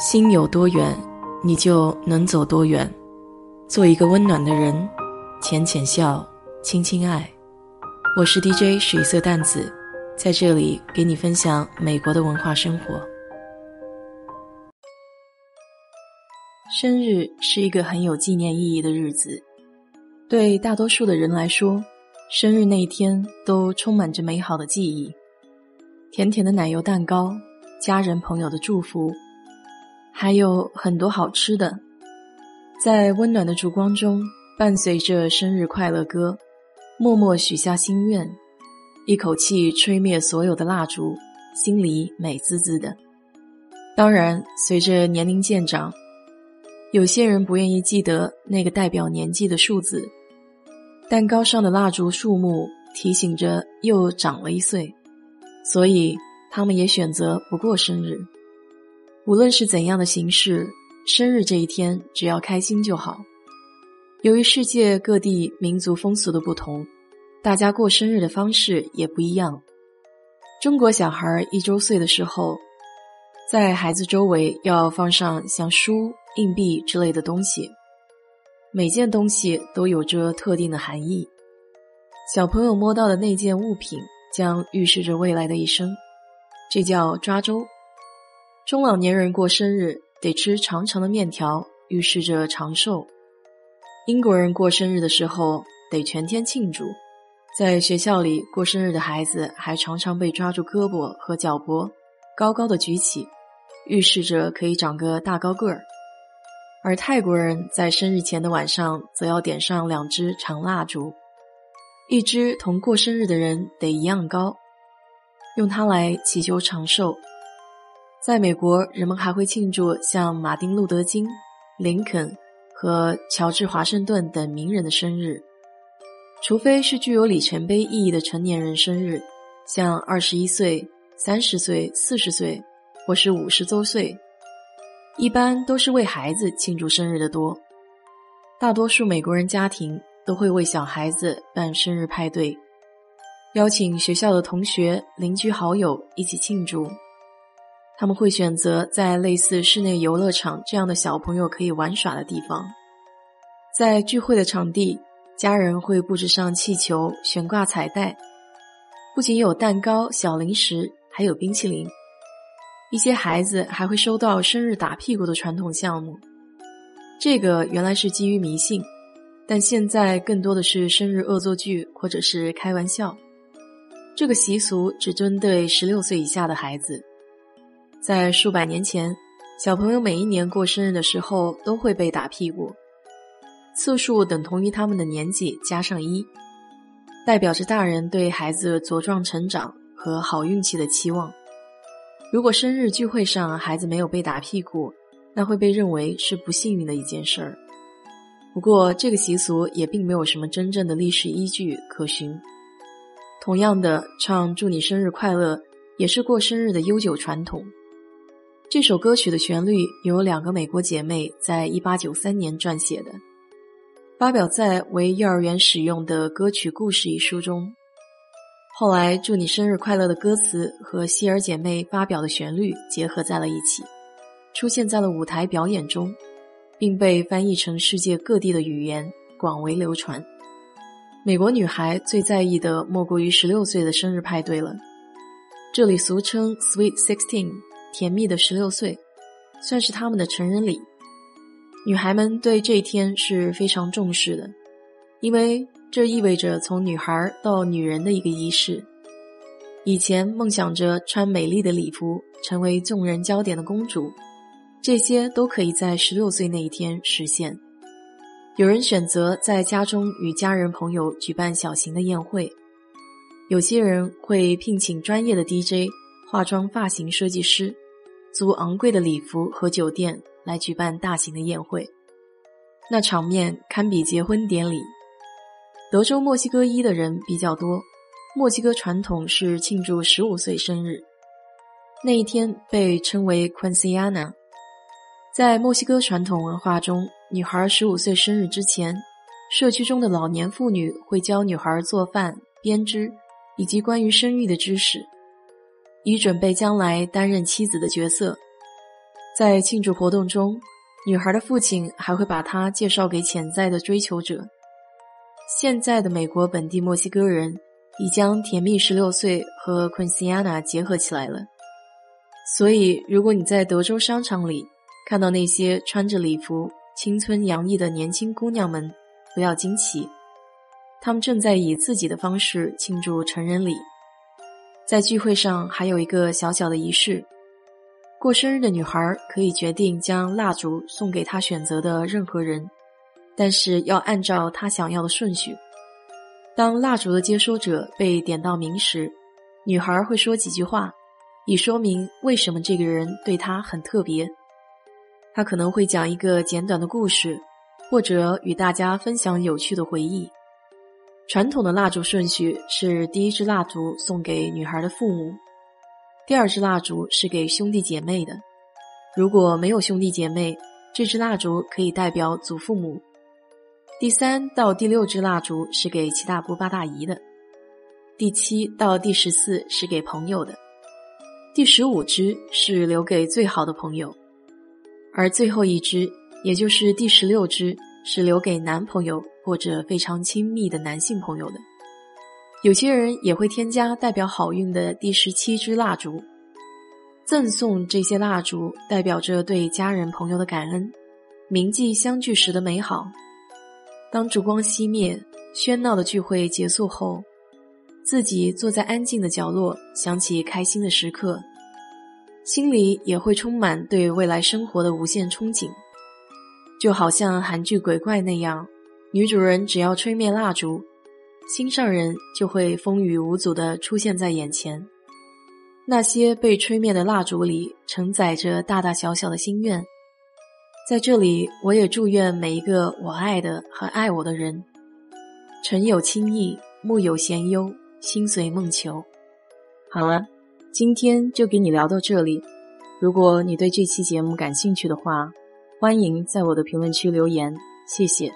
心有多远，你就能走多远。做一个温暖的人，浅浅笑，轻轻爱。我是 DJ 水色淡子，在这里给你分享美国的文化生活。生日是一个很有纪念意义的日子，对大多数的人来说，生日那一天都充满着美好的记忆。甜甜的奶油蛋糕，家人朋友的祝福。还有很多好吃的，在温暖的烛光中，伴随着生日快乐歌，默默许下心愿，一口气吹灭所有的蜡烛，心里美滋滋的。当然，随着年龄渐长，有些人不愿意记得那个代表年纪的数字，蛋糕上的蜡烛数目提醒着又长了一岁，所以他们也选择不过生日。无论是怎样的形式，生日这一天只要开心就好。由于世界各地民族风俗的不同，大家过生日的方式也不一样。中国小孩一周岁的时候，在孩子周围要放上像书、硬币之类的东西，每件东西都有着特定的含义。小朋友摸到的那件物品将预示着未来的一生，这叫抓周。中老年人过生日得吃长长的面条，预示着长寿。英国人过生日的时候得全天庆祝，在学校里过生日的孩子还常常被抓住胳膊和脚脖，高高的举起，预示着可以长个大高个儿。而泰国人在生日前的晚上则要点上两支长蜡烛，一支同过生日的人得一样高，用它来祈求长寿。在美国，人们还会庆祝像马丁·路德·金、林肯和乔治·华盛顿等名人的生日，除非是具有里程碑意义的成年人生日，像二十一岁、三十岁、四十岁，或是五十周岁，一般都是为孩子庆祝生日的多。大多数美国人家庭都会为小孩子办生日派对，邀请学校的同学、邻居、好友一起庆祝。他们会选择在类似室内游乐场这样的小朋友可以玩耍的地方，在聚会的场地，家人会布置上气球、悬挂彩带，不仅有蛋糕、小零食，还有冰淇淋。一些孩子还会收到生日打屁股的传统项目，这个原来是基于迷信，但现在更多的是生日恶作剧或者是开玩笑。这个习俗只针对十六岁以下的孩子。在数百年前，小朋友每一年过生日的时候都会被打屁股，次数等同于他们的年纪加上一，代表着大人对孩子茁壮成长和好运气的期望。如果生日聚会上孩子没有被打屁股，那会被认为是不幸运的一件事儿。不过，这个习俗也并没有什么真正的历史依据可循。同样的，唱“祝你生日快乐”也是过生日的悠久传统。这首歌曲的旋律由两个美国姐妹在一八九三年撰写的，发表在为幼儿园使用的歌曲故事一书中。后来，祝你生日快乐的歌词和希尔姐妹发表的旋律结合在了一起，出现在了舞台表演中，并被翻译成世界各地的语言，广为流传。美国女孩最在意的莫过于十六岁的生日派对了，这里俗称 Sweet Sixteen。甜蜜的十六岁，算是他们的成人礼。女孩们对这一天是非常重视的，因为这意味着从女孩到女人的一个仪式。以前梦想着穿美丽的礼服，成为众人焦点的公主，这些都可以在十六岁那一天实现。有人选择在家中与家人朋友举办小型的宴会，有些人会聘请专业的 DJ、化妆、发型设计师。租昂贵的礼服和酒店来举办大型的宴会，那场面堪比结婚典礼。德州墨西哥裔的人比较多，墨西哥传统是庆祝十五岁生日，那一天被称为 Quinceana。在墨西哥传统文化中，女孩十五岁生日之前，社区中的老年妇女会教女孩做饭、编织以及关于生育的知识。以准备将来担任妻子的角色。在庆祝活动中，女孩的父亲还会把她介绍给潜在的追求者。现在的美国本地墨西哥人已将甜蜜十六岁和 Quinceana 结合起来了。所以，如果你在德州商场里看到那些穿着礼服、青春洋溢的年轻姑娘们，不要惊奇，她们正在以自己的方式庆祝成人礼。在聚会上还有一个小小的仪式：过生日的女孩可以决定将蜡烛送给她选择的任何人，但是要按照她想要的顺序。当蜡烛的接收者被点到名时，女孩会说几句话。以说明为什么这个人对她很特别。他可能会讲一个简短的故事，或者与大家分享有趣的回忆。传统的蜡烛顺序是：第一支蜡烛送给女孩的父母，第二支蜡烛是给兄弟姐妹的。如果没有兄弟姐妹，这支蜡烛可以代表祖父母。第三到第六支蜡烛是给七大姑八大姨的，第七到第十四是给朋友的。第十五支是留给最好的朋友，而最后一支，也就是第十六支，是留给男朋友或者非常亲密的男性朋友的。有些人也会添加代表好运的第十七支蜡烛，赠送这些蜡烛，代表着对家人朋友的感恩，铭记相聚时的美好。当烛光熄灭，喧闹的聚会结束后。自己坐在安静的角落，想起开心的时刻，心里也会充满对未来生活的无限憧憬。就好像韩剧鬼怪那样，女主人只要吹灭蜡烛，心上人就会风雨无阻地出现在眼前。那些被吹灭的蜡烛里，承载着大大小小的心愿。在这里，我也祝愿每一个我爱的和爱我的人，尘有轻意，木有闲忧。心随梦求。好了，今天就给你聊到这里。如果你对这期节目感兴趣的话，欢迎在我的评论区留言，谢谢。